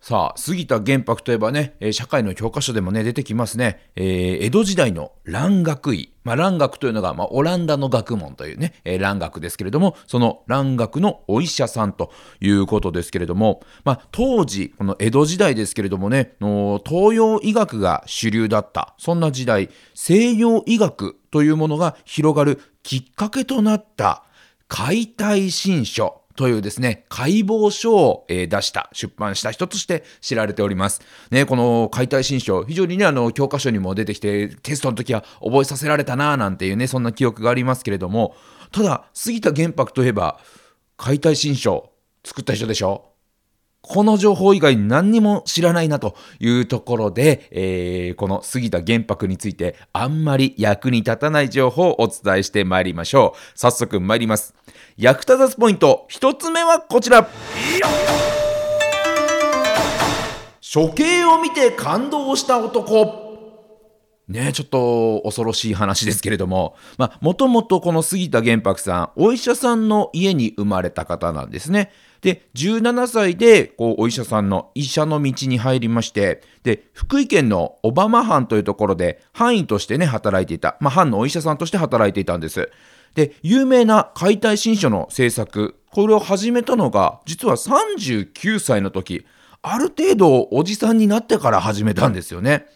さあ、杉田玄白といえばね、社会の教科書でもね、出てきますね。えー、江戸時代の蘭学医。まあ、蘭学というのが、まあ、オランダの学問というね、えー、蘭学ですけれども、その蘭学のお医者さんということですけれども、まあ、当時、この江戸時代ですけれどもね、の東洋医学が主流だった。そんな時代、西洋医学というものが広がるきっかけとなった解体新書。というですね、解剖書を、えー、出した、出版した人として知られております。ね、この解体新書、非常にね、あの、教科書にも出てきて、テストの時は覚えさせられたな、なんていうね、そんな記憶がありますけれども、ただ、杉田玄白といえば、解体新書、作った人でしょ？この情報以外何にも知らないなというところで、えー、この杉田玄白についてあんまり役に立たない情報をお伝えしてまいりましょう。早速参ります。役立たずポイント1つ目はこちら。処刑を見て感動した男。ねちょっと恐ろしい話ですけれども、まあ、もともとこの杉田玄白さん、お医者さんの家に生まれた方なんですね。で、17歳で、こう、お医者さんの医者の道に入りまして、で、福井県の小浜藩というところで、藩医としてね、働いていた。まあ、藩のお医者さんとして働いていたんです。で、有名な解体新書の制作、これを始めたのが、実は39歳の時、ある程度おじさんになってから始めたんですよね。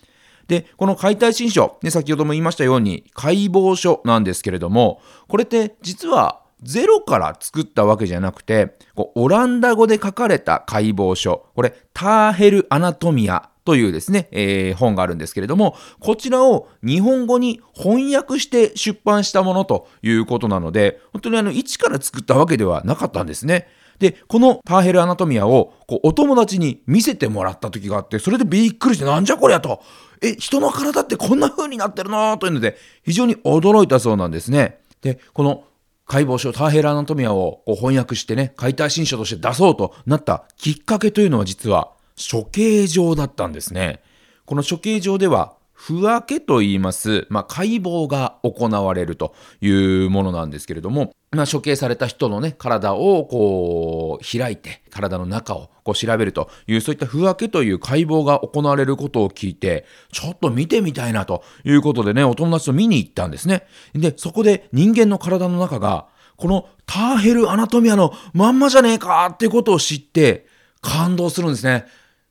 で、この解体新書、ね、先ほども言いましたように解剖書なんですけれども、これって実はゼロから作ったわけじゃなくて、こうオランダ語で書かれた解剖書、これターヘル・アナトミアというですね、えー、本があるんですけれども、こちらを日本語に翻訳して出版したものということなので、本当にあの、一から作ったわけではなかったんですね。で、このターヘル・アナトミアをこうお友達に見せてもらった時があって、それでびっくりして、なんじゃこりゃと。え、人の体ってこんな風になってるの？というので、非常に驚いたそうなんですね。で、この解剖書ターヘル・アナトミアをこう翻訳してね、解体新書として出そうとなったきっかけというのは実は処刑場だったんですね。この処刑場では不分けと言います、まあ、解剖が行われるというものなんですけれども、まあ、処刑された人のね、体をこう開いて、体の中をこう調べるという、そういった不分けという解剖が行われることを聞いて、ちょっと見てみたいなということでね、お友達と見に行ったんですね。で、そこで人間の体の中が、このターヘル・アナトミアのまんまじゃねえかってことを知って感動するんですね。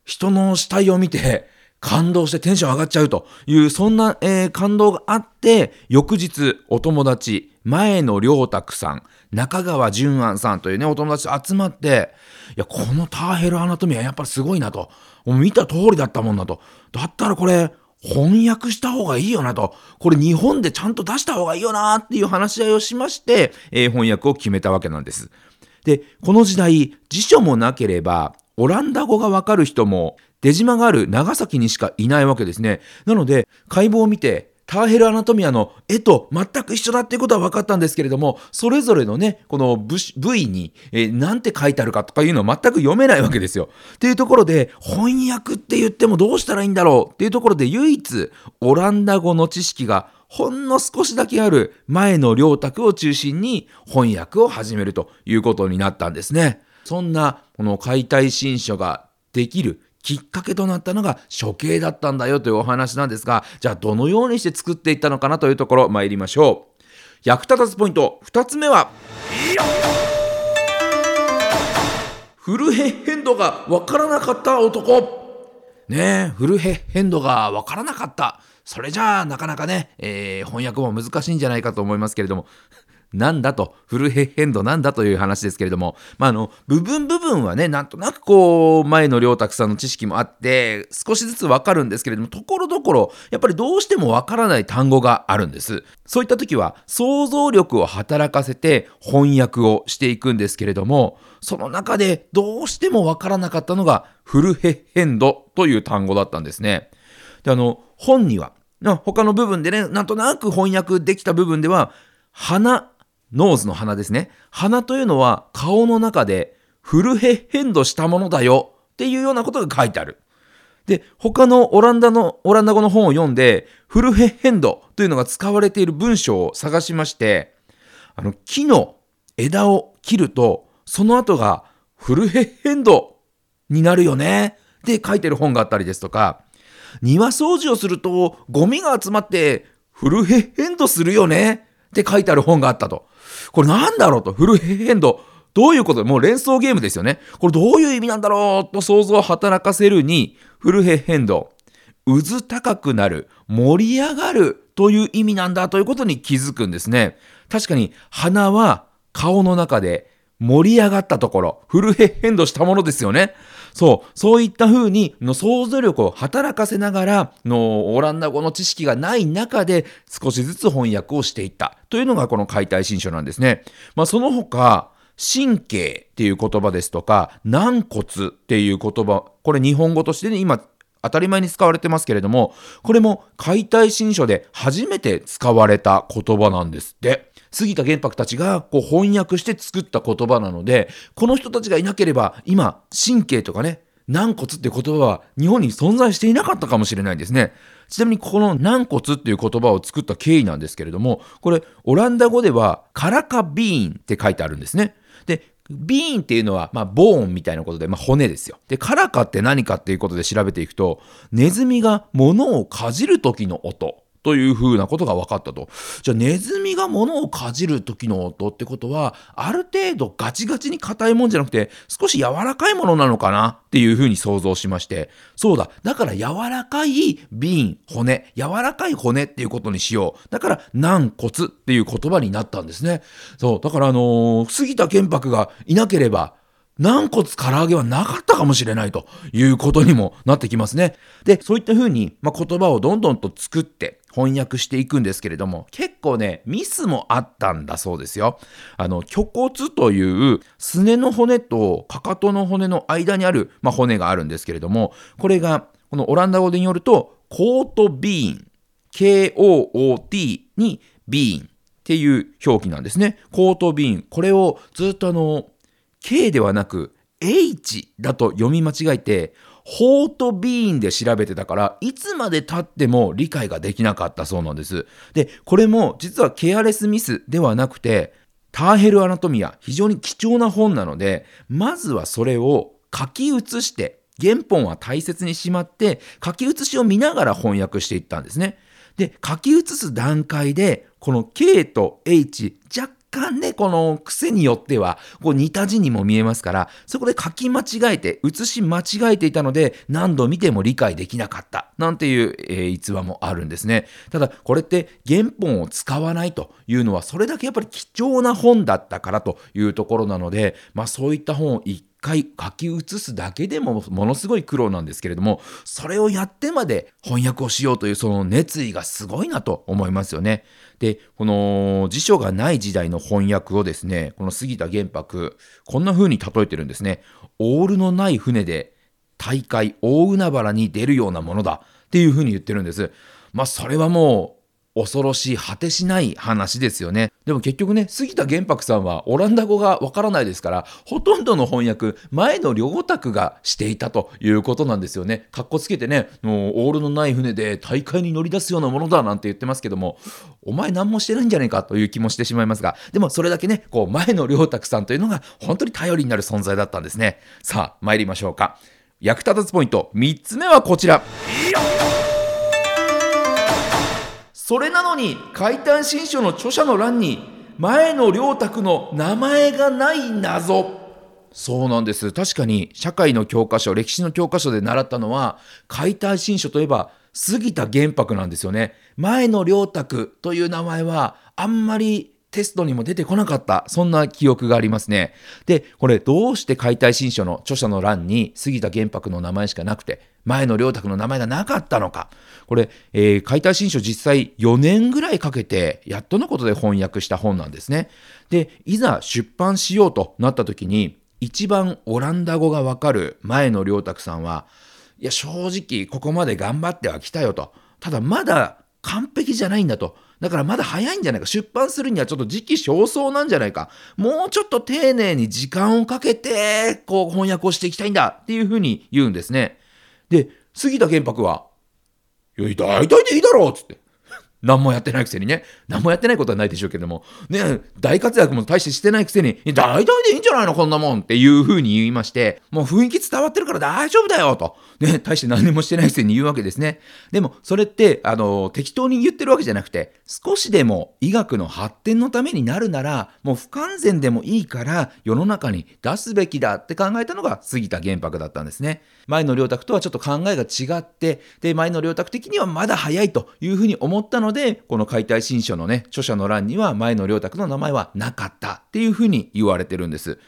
人の死体を見て、感動してテンション上がっちゃうという、そんな、えー、感動があって、翌日、お友達、前野良沢さん、中川淳安さんというね、お友達と集まって、いや、このターヘルアナトミアやっぱりすごいなと。もう見た通りだったもんなと。だったらこれ、翻訳した方がいいよなと。これ日本でちゃんと出した方がいいよなっていう話し合いをしまして、えー、翻訳を決めたわけなんです。で、この時代、辞書もなければ、オランダ語がわかる人も出島がある長崎にしかいないわけですね。なので、解剖を見て、ターヘルアナトミアの絵と全く一緒だっていうことは分かったんですけれども、それぞれのね、この部位に、えー、なんて書いてあるかとかいうのは全く読めないわけですよ。っていうところで、翻訳って言ってもどうしたらいいんだろう？っていうところで唯一、オランダ語の知識がほんの少しだけある前の良沢を中心に翻訳を始めるということになったんですね。そんな、この解体新書ができるきっかけとなったのが処刑だったんだよというお話なんですが、じゃあどのようにして作っていったのかなというところ参りましょう。役立たずポイント2つ目は、フルヘッヘンドがわからなかった男。ねえ、フルヘッヘンドがわからなかった。それじゃあなかなかね、えー、翻訳も難しいんじゃないかと思いますけれども、なんだと、フルヘッヘンドなんだという話ですけれども、まあ、あの、部分部分はね、なんとなくこう、前の良沢さんの知識もあって、少しずつわかるんですけれども、ところどころ、やっぱりどうしてもわからない単語があるんです。そういった時は、想像力を働かせて翻訳をしていくんですけれども、その中でどうしてもわからなかったのが、フルヘッヘンドという単語だったんですね。で、あの、本には、他の部分でね、なんとなく翻訳できた部分では、鼻、 nose の鼻ですね。鼻というのは顔の中で verheffend したものだよっていうようなことが書いてある。で、他のオランダの、オランダ語の本を読んで、 verheffend というのが使われている文章を探しまして、あの、木の枝を切ると、その後が verheffendになるよねって書いてる本があったりですとか、庭掃除をするとゴミが集まってフルヘッヘンドするよねって書いてある本があったと。これなんだろうと、フルヘッド。どういうこと？もう連想ゲームですよね。これどういう意味なんだろうと想像を働かせるに、フルヘッヘンド。渦高くなる、盛り上がるという意味なんだということに気づくんですね。確かに鼻は顔の中で盛り上がったところ、フルヘッドしたものですよね。そう、そういった風にの想像力を働かせながらのオランダ語の知識がない中で少しずつ翻訳をしていったというのがこの解体新書なんですね。まあその他、神経っていう言葉ですとか、軟骨っていう言葉、これ日本語としてね、今当たり前に使われてますけれども、これも解体新書で初めて使われた言葉なんですって。杉田玄白たちがこう翻訳して作った言葉なので、この人たちがいなければ、今、神経とかね、軟骨っていう言葉は日本に存在していなかったかもしれないんですね。ちなみにこの軟骨っていう言葉を作った経緯なんですけれども、これオランダ語ではカラカビーンって書いてあるんですね。で、ビーンっていうのは、まあ、ボーンみたいなことで、まあ、骨ですよ。で、カラカって何かっていうことで調べていくと、ネズミが物をかじる時の音。というふうなことが分かったと。じゃあネズミが物をかじる時の音ってことは、ある程度ガチガチに硬いもんじゃなくて、少し柔らかいものなのかなっていうふうに想像しまして、そうだ、だから柔らかい瓶、骨、柔らかい骨っていうことにしよう。だから軟骨っていう言葉になったんですね。そう、だからあのー、杉田玄白がいなければ、軟骨唐揚げはなかったかもしれないということにもなってきますね。で、そういった風に、まあ、言葉をどんどんと作って翻訳していくんですけれども、結構ね、ミスもあったんだそうですよ。あの、虚骨というすねの骨とかかとの骨の間にある、まあ、骨があるんですけれども、これが、このオランダ語でによると、コートビーン、K-O-O-T にビーンっていう表記なんですね。コートビーン。これをずっとあの、K ではなく H だと読み間違えて、ホートビーンで調べてたから、いつまで経っても理解ができなかったそうなんです。で、これも実はケアレスミスではなくて、ターヘルアナトミア、非常に貴重な本なので、まずはそれを書き写して、原本は大切にしまって、書き写しを見ながら翻訳していったんですね。で、書き写す段階で、この K と H、若干ね、この癖によっては、こう似た字にも見えますから、そこで書き間違えて、写し間違えていたので、何度見ても理解できなかった。なんていう、えー、逸話もあるんですね。ただ、これって原本を使わないというのは、それだけやっぱり貴重な本だったからというところなので、まあそういった本を一回書き写すだけでもものすごい苦労なんですけれども、それをやってまで翻訳をしようというその熱意がすごいなと思いますよね。で、この辞書がない時代の翻訳をですね、この杉田玄白、こんな風に例えてるんですね。オールのない船で大海大海原に出るようなものだっていう風に言ってるんです。まあそれはもう恐ろしい果てしない話ですよね。でも結局ね、杉田玄白さんはオランダ語がわからないですから、ほとんどの翻訳、前の両卓がしていたということなんですよね。かっこつけてね、もうオールのない船で大会に乗り出すようなものだなんて言ってますけども、お前何もしてないんじゃないかという気もしてしまいますが、でもそれだけね、こう前の両卓さんというのが本当に頼りになる存在だったんですね。さあ、参りましょうか。役立つポイント、3つ目はこちら。それなのに解体新書の著者の欄に前の良卓の名前がない謎。そうなんです。確かに社会の教科書歴史の教科書で習ったのは解体新書といえば杉田玄白なんですよね。前の良卓という名前はあんまりテストにも出てこなかった。そんな記憶がありますね。で、これどうして解体新書の著者の欄に杉田玄白の名前しかなくて、前の良卓の名前がなかったのか。これ、えー、解体新書実際4年ぐらいかけて、やっとのことで翻訳した本なんですね。で、いざ出版しようとなった時に、一番オランダ語がわかる前の良卓さんは、いや、正直ここまで頑張ってはきたよと。ただまだ完璧じゃないんだと。だからまだ早いんじゃないか。出版するにはちょっと時期尚早なんじゃないか。もうちょっと丁寧に時間をかけて、こう翻訳をしていきたいんだっていうふうに言うんですね。で、杉田玄白は、いや、大体でいいだろうっつって。何もやってないくせにね。何もやってないことはないでしょうけども。ね、大活躍も大してしてないくせに、大体でいいんじゃないのこんなもんっていう風に言いまして、もう雰囲気伝わってるから大丈夫だよと。ね、大して何もしてないくせに言うわけですね。でも、それって、あの、適当に言ってるわけじゃなくて、少しでも医学の発展のためになるなら、もう不完全でもいいから世の中に出すべきだって考えたのが杉田玄白だったんですね。前の良沢とはちょっと考えが違って、で、前の良沢的にはまだ早いというふうに思ったので、この解体新書のね、著者の欄には前の良沢の名前はなかったっていうふうに言われてるんです。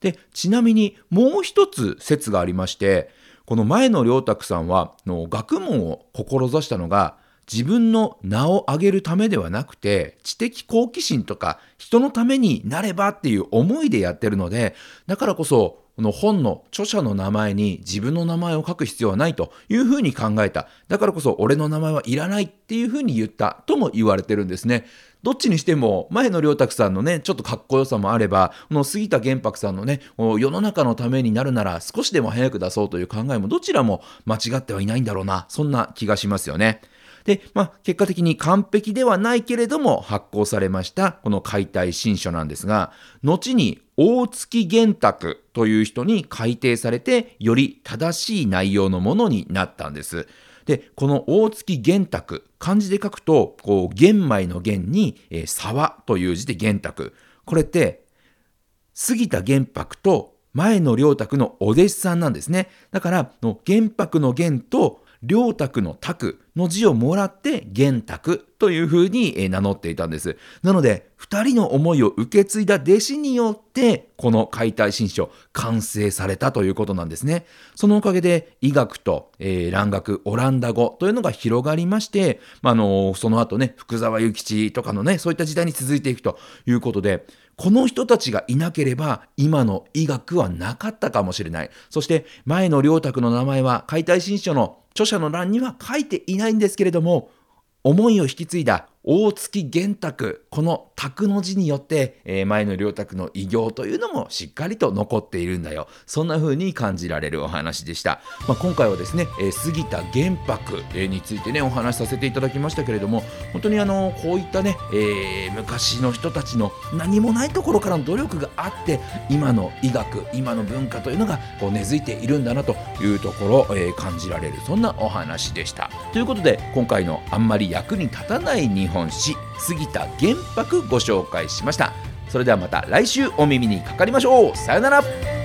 で、ちなみにもう一つ説がありまして、この前の良沢さんは、の学問を志したのが、自分の名を上げるためではなくて、知的好奇心とか人のためになればっていう思いでやってるので、だからこそこの本の著者の名前に自分の名前を書く必要はないというふうに考えた。だからこそ俺の名前はいらないっていうふうに言ったとも言われてるんですね。どっちにしても、前の良沢さんのね、ちょっとかっこよさもあれば、この杉田玄白さんのね、世の中のためになるなら少しでも早く出そうという考えもどちらも間違ってはいないんだろうな、そんな気がしますよね。で、まあ、結果的に完璧ではないけれども発行されましたこの解体新書なんですが、後に大月玄卓という人に改訂されて、より正しい内容のものになったんです。で、この大月玄卓、漢字で書くと、こう、玄米の玄に、えー、沢という字で玄卓。これって、杉田玄白と前の良卓のお弟子さんなんですね。だから、の玄白の玄と良卓の卓の字をもらって玄卓というふうに名乗っていたんです。なので、二人の思いを受け継いだ弟子によって、この解体新書完成されたということなんですね。そのおかげで医学と、えー、蘭学、オランダ語というのが広がりまして、まあ、のその後ね、福沢諭吉とかのね、そういった時代に続いていくということで、この人たちがいなければ今の医学はなかったかもしれない。そして前の良卓の名前は解体新書の著者の欄には書いていないんですけれども、思いを引き継いだ大月玄卓、この卓の字によって、前の良卓の偉業というのもしっかりと残っているんだよ。そんな風に感じられるお話でした。まあ、今回はですね、杉田玄白、についてね、お話しさせていただきましたけれども、本当にあの、こういったね、えー、昔の人たちの何もないところからの努力があって、今の医学、今の文化というのがこう根付いているんだなというところ、えー、感じられる、そんなお話でした。ということで、今回のあんまり役に立たない日本史杉田玄白ご紹介しました。それではまた来週お耳にかかりましょう。さよなら。